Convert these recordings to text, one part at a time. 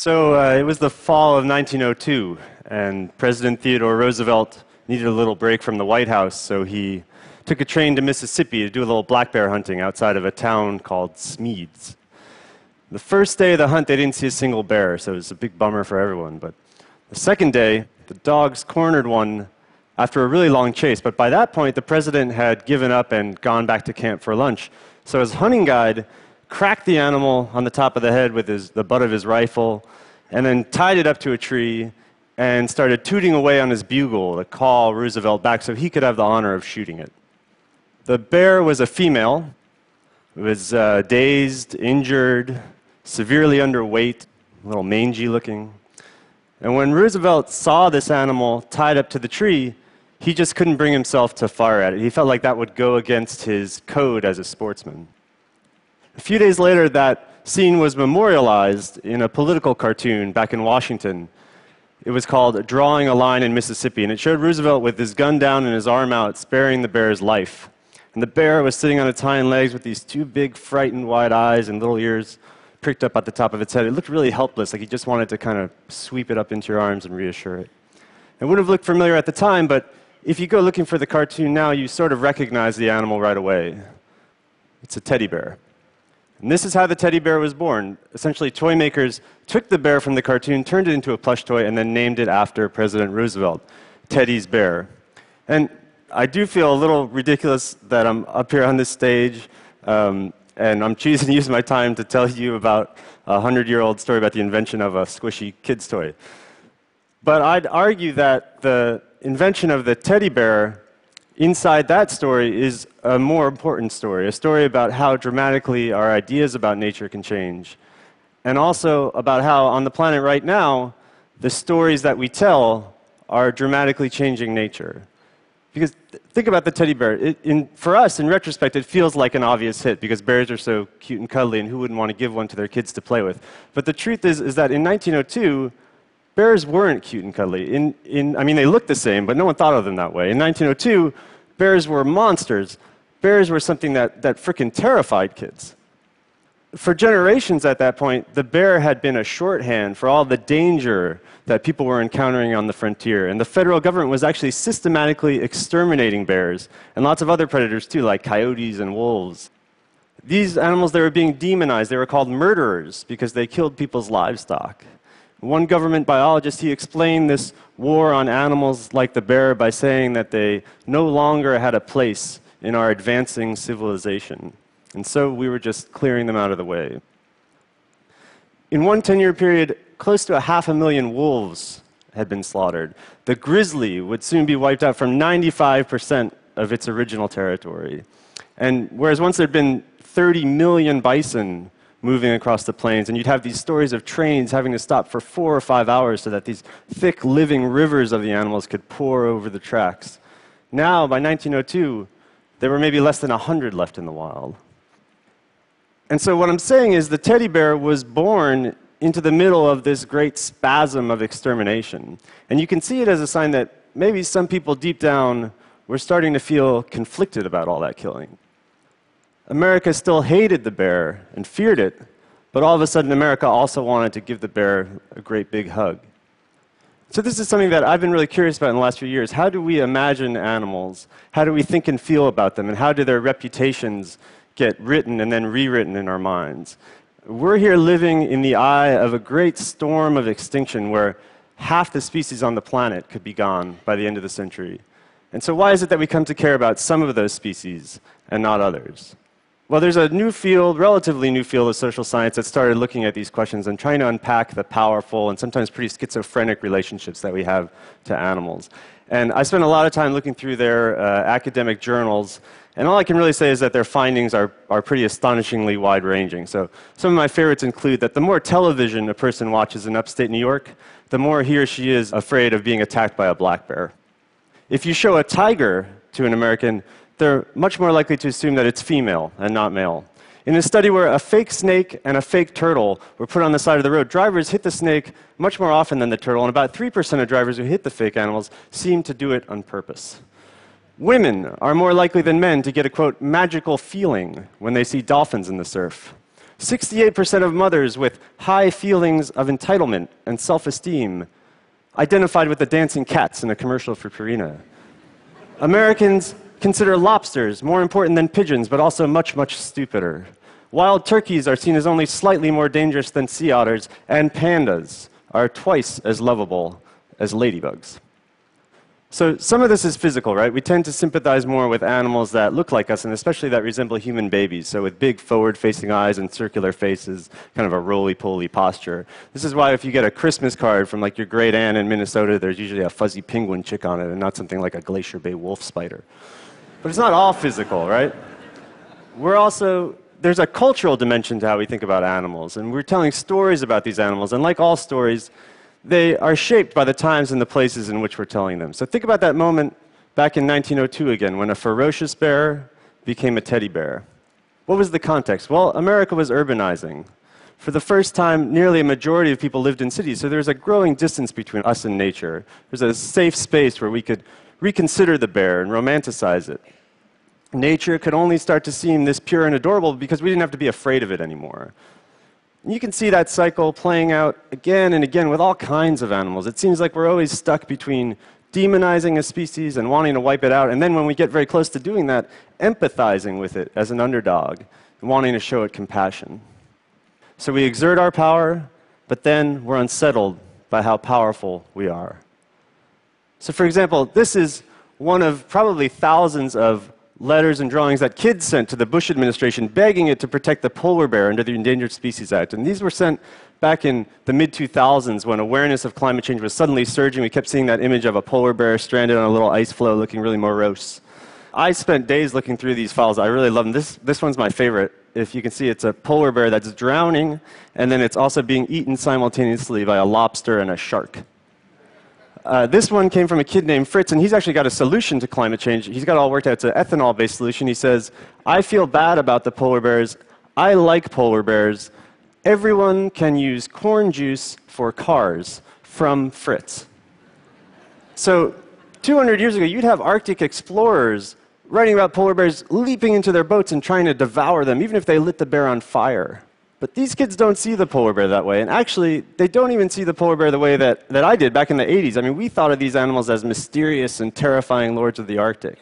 So uh, it was the fall of 1902, and President Theodore Roosevelt needed a little break from the White House, so he took a train to Mississippi to do a little black bear hunting outside of a town called Smedes. The first day of the hunt, they didn't see a single bear, so it was a big bummer for everyone. But the second day, the dogs cornered one after a really long chase. But by that point, the president had given up and gone back to camp for lunch. So his hunting guide cracked the animal on the top of the head with his, the butt of his rifle, and then tied it up to a tree and started tooting away on his bugle to call Roosevelt back so he could have the honor of shooting it. The bear was a female. It was uh, dazed, injured, severely underweight, a little mangy looking. And when Roosevelt saw this animal tied up to the tree, he just couldn't bring himself to fire at it. He felt like that would go against his code as a sportsman. A few days later, that scene was memorialized in a political cartoon back in Washington. It was called Drawing a Line in Mississippi, and it showed Roosevelt with his gun down and his arm out, sparing the bear's life. And the bear was sitting on its hind legs with these two big, frightened, wide eyes and little ears pricked up at the top of its head. It looked really helpless, like he just wanted to kind of sweep it up into your arms and reassure it. It wouldn't have looked familiar at the time, but if you go looking for the cartoon now, you sort of recognize the animal right away. It's a teddy bear. And this is how the teddy bear was born. Essentially, toy makers took the bear from the cartoon, turned it into a plush toy, and then named it after President Roosevelt, Teddy's Bear. And I do feel a little ridiculous that I'm up here on this stage, um, and I'm choosing to use my time to tell you about a 100 year old story about the invention of a squishy kid's toy. But I'd argue that the invention of the teddy bear inside that story is a more important story, a story about how dramatically our ideas about nature can change. And also about how, on the planet right now, the stories that we tell are dramatically changing nature. Because th- think about the teddy bear. It, in, for us, in retrospect, it feels like an obvious hit because bears are so cute and cuddly, and who wouldn't want to give one to their kids to play with? But the truth is, is that in 1902, bears weren't cute and cuddly. In, in, I mean, they looked the same, but no one thought of them that way. In 1902, bears were monsters. Bears were something that, that terrified kids. For generations at that point, the bear had been a shorthand for all the danger that people were encountering on the frontier. And the federal government was actually systematically exterminating bears and lots of other predators too, like coyotes and wolves. These animals, they were being demonized. They were called murderers because they killed people's livestock. One government biologist, he explained this war on animals like the bear by saying that they no longer had a place in our advancing civilization. And so we were just clearing them out of the way. In one 10 year period, close to a half a million wolves had been slaughtered. The grizzly would soon be wiped out from 95% of its original territory. And whereas once there'd been 30 million bison moving across the plains. And you'd have these stories of trains having to stop for four or five hours so that these thick, living rivers of the animals could pour over the tracks. Now, by 1902, there were maybe less than 100 left in the wild. And so, what I'm saying is the teddy bear was born into the middle of this great spasm of extermination. And you can see it as a sign that maybe some people deep down were starting to feel conflicted about all that killing. America still hated the bear and feared it, but all of a sudden, America also wanted to give the bear a great big hug. So, this is something that I've been really curious about in the last few years. How do we imagine animals? How do we think and feel about them? And how do their reputations get written and then rewritten in our minds? We're here living in the eye of a great storm of extinction where half the species on the planet could be gone by the end of the century. And so, why is it that we come to care about some of those species and not others? Well, there's a new field, relatively new field of social science that started looking at these questions and trying to unpack the powerful and sometimes pretty schizophrenic relationships that we have to animals. And I spent a lot of time looking through their uh, academic journals, and all I can really say is that their findings are, are pretty astonishingly wide ranging. So, some of my favorites include that the more television a person watches in upstate New York, the more he or she is afraid of being attacked by a black bear. If you show a tiger to an American, they're much more likely to assume that it's female and not male. In a study where a fake snake and a fake turtle were put on the side of the road, drivers hit the snake much more often than the turtle, and about 3% of drivers who hit the fake animals seem to do it on purpose. Women are more likely than men to get a quote, magical feeling when they see dolphins in the surf. 68% of mothers with high feelings of entitlement and self esteem identified with the dancing cats in a commercial for Purina. Americans consider lobsters more important than pigeons, but also much, much stupider. Wild turkeys are seen as only slightly more dangerous than sea otters, and pandas are twice as lovable as ladybugs. So, some of this is physical, right? We tend to sympathize more with animals that look like us, and especially that resemble human babies. So, with big forward facing eyes and circular faces, kind of a roly poly posture. This is why, if you get a Christmas card from like your great aunt in Minnesota, there's usually a fuzzy penguin chick on it and not something like a Glacier Bay wolf spider. But it's not all physical, right? We're also there's a cultural dimension to how we think about animals, and we're telling stories about these animals, and like all stories, they are shaped by the times and the places in which we're telling them. So think about that moment back in 1902 again, when a ferocious bear became a teddy bear. What was the context? Well, America was urbanizing. For the first time, nearly a majority of people lived in cities, so there was a growing distance between us and nature. There's a safe space where we could reconsider the bear and romanticize it nature could only start to seem this pure and adorable because we didn't have to be afraid of it anymore. And you can see that cycle playing out again and again with all kinds of animals. It seems like we're always stuck between demonizing a species and wanting to wipe it out, and then when we get very close to doing that, empathizing with it as an underdog and wanting to show it compassion. So we exert our power, but then we're unsettled by how powerful we are. So, for example, this is one of probably thousands of letters and drawings that kids sent to the Bush administration begging it to protect the polar bear under the Endangered Species Act. And these were sent back in the mid 2000s when awareness of climate change was suddenly surging. We kept seeing that image of a polar bear stranded on a little ice floe looking really morose. I spent days looking through these files. I really love them. This, this one's my favorite. If you can see, it's a polar bear that's drowning, and then it's also being eaten simultaneously by a lobster and a shark. Uh, this one came from a kid named Fritz, and he's actually got a solution to climate change. He's got all worked out. It's an ethanol based solution. He says, I feel bad about the polar bears. I like polar bears. Everyone can use corn juice for cars from Fritz. So, 200 years ago, you'd have Arctic explorers writing about polar bears leaping into their boats and trying to devour them, even if they lit the bear on fire. But these kids don't see the polar bear that way. And actually, they don't even see the polar bear the way that, that I did back in the 80s. I mean, we thought of these animals as mysterious and terrifying lords of the Arctic.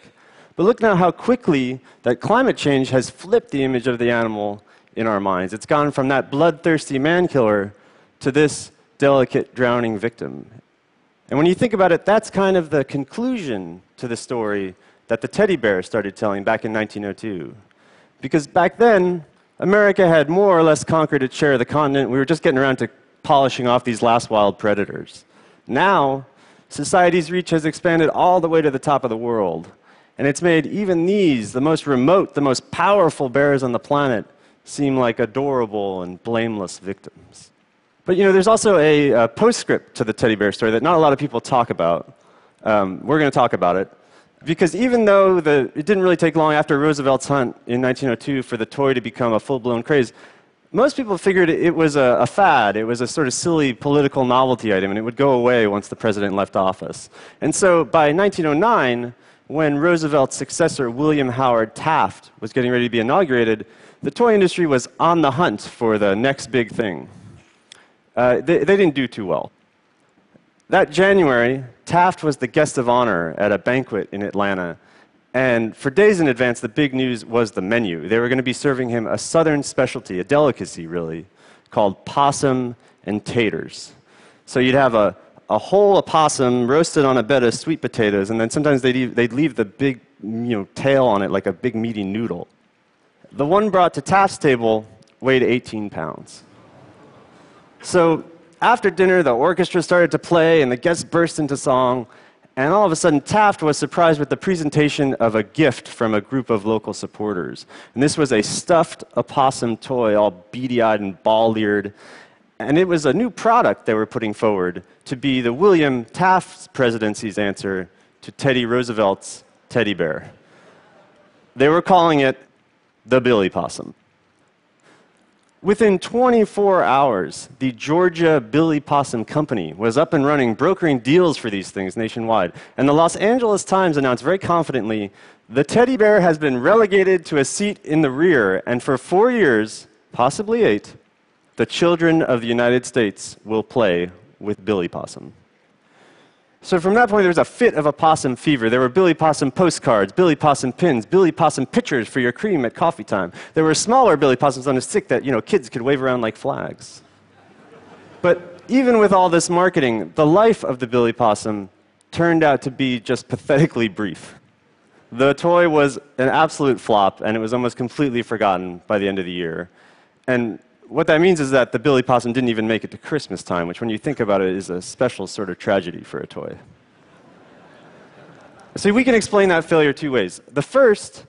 But look now how quickly that climate change has flipped the image of the animal in our minds. It's gone from that bloodthirsty man killer to this delicate drowning victim. And when you think about it, that's kind of the conclusion to the story that the teddy bear started telling back in 1902. Because back then, America had more or less conquered its share of the continent. We were just getting around to polishing off these last wild predators. Now, society's reach has expanded all the way to the top of the world. And it's made even these, the most remote, the most powerful bears on the planet, seem like adorable and blameless victims. But you know, there's also a, a postscript to the teddy bear story that not a lot of people talk about. Um, we're going to talk about it. Because even though the, it didn't really take long after Roosevelt's hunt in 1902 for the toy to become a full blown craze, most people figured it was a, a, fad. It was a sort of silly political novelty item, and it would go away once the president left office. And so by 1909, when Roosevelt's successor, William Howard Taft, was getting ready to be inaugurated, the toy industry was on the hunt for the next big thing. Uh, they, they didn't do too well. That January, Taft was the guest of honor at a banquet in Atlanta. And for days in advance, the big news was the menu. They were going to be serving him a southern specialty, a delicacy really, called possum and taters. So you'd have a, a whole opossum roasted on a bed of sweet potatoes, and then sometimes they'd, they'd leave the big you know, tail on it like a big meaty noodle. The one brought to Taft's table weighed 18 pounds. So after dinner, the orchestra started to play and the guests burst into song. And all of a sudden, Taft was surprised with the presentation of a gift from a group of local supporters. And this was a stuffed opossum toy, all beady eyed and ball eared. And it was a new product they were putting forward to be the William Taft presidency's answer to Teddy Roosevelt's teddy bear. They were calling it the Billy Possum. Within 24 hours, the Georgia Billy Possum Company was up and running, brokering deals for these things nationwide. And the Los Angeles Times announced very confidently the teddy bear has been relegated to a seat in the rear, and for four years, possibly eight, the children of the United States will play with Billy Possum. So from that point, there was a fit of a possum fever. There were Billy Possum postcards, Billy Possum pins, Billy Possum pictures for your cream at coffee time. There were smaller Billy Possums on a stick that, you know, kids could wave around like flags. But even with all this marketing, the life of the Billy Possum turned out to be just pathetically brief. The toy was an absolute flop, and it was almost completely forgotten by the end of the year. And what that means is that the Billy Possum didn't even make it to Christmas time, which, when you think about it, is a special sort of tragedy for a toy. See, we can explain that failure two ways. The first,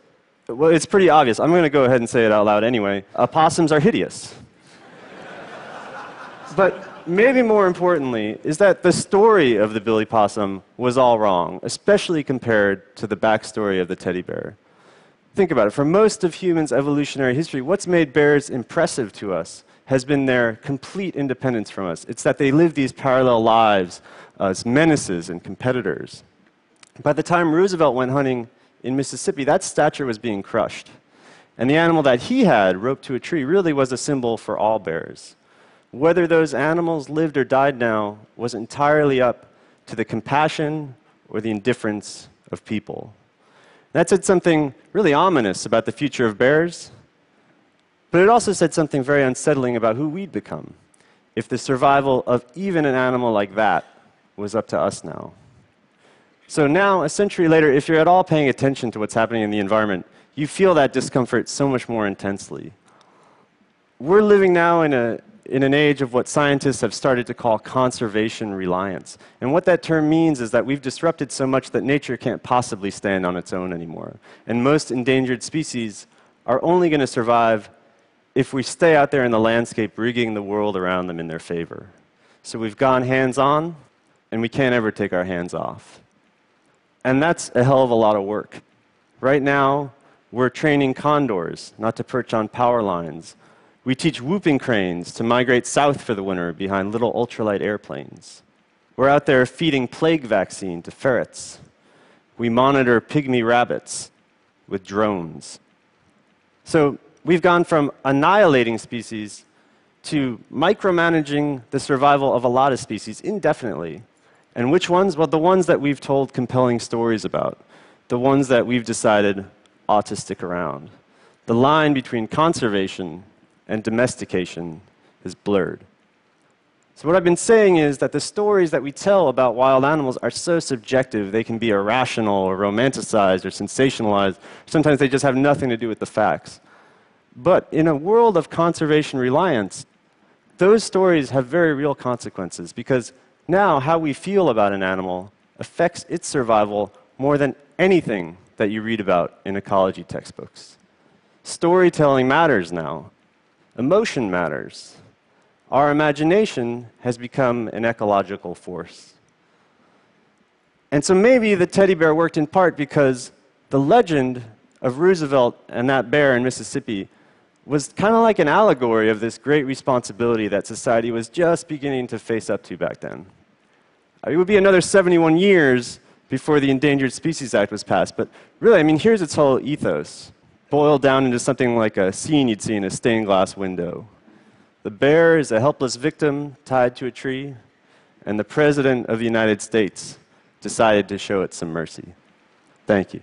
well, it's pretty obvious. I'm going to go ahead and say it out loud anyway. Uh, Opossums are hideous. but maybe more importantly is that the story of the Billy Possum was all wrong, especially compared to the backstory of the teddy bear. Think about it. For most of humans' evolutionary history, what's made bears impressive to us has been their complete independence from us. It's that they live these parallel lives as menaces and competitors. By the time Roosevelt went hunting in Mississippi, that stature was being crushed. And the animal that he had, roped to a tree, really was a symbol for all bears. Whether those animals lived or died now was entirely up to the compassion or the indifference of people. That said something really ominous about the future of bears, but it also said something very unsettling about who we'd become if the survival of even an animal like that was up to us now. So now, a century later, if you're at all paying attention to what's happening in the environment, you feel that discomfort so much more intensely. We're living now in a in an age of what scientists have started to call conservation reliance. And what that term means is that we've disrupted so much that nature can't possibly stand on its own anymore. And most endangered species are only going to survive if we stay out there in the landscape rigging the world around them in their favor. So we've gone hands on, and we can't ever take our hands off. And that's a hell of a lot of work. Right now, we're training condors not to perch on power lines we teach whooping cranes to migrate south for the winter behind little ultralight airplanes. We're out there feeding plague vaccine to ferrets. We monitor pygmy rabbits with drones. So we've gone from annihilating species to micromanaging the survival of a lot of species indefinitely. And which ones? Well, the ones that we've told compelling stories about, the ones that we've decided ought to stick around. The line between conservation and domestication is blurred. So, what I've been saying is that the stories that we tell about wild animals are so subjective, they can be irrational or romanticized or sensationalized. Sometimes they just have nothing to do with the facts. But in a world of conservation reliance, those stories have very real consequences because now how we feel about an animal affects its survival more than anything that you read about in ecology textbooks. Storytelling matters now. Emotion matters. Our imagination has become an ecological force. And so maybe the teddy bear worked in part because the legend of Roosevelt and that bear in Mississippi was kind of like an allegory of this great responsibility that society was just beginning to face up to back then. It would be another 71 years before the Endangered Species Act was passed, but really, I mean, here's its whole ethos boiled down into something like a scene you'd see in a stained glass window. The bear is a helpless victim tied to a tree, and the President of the United States decided to show it some mercy. Thank you.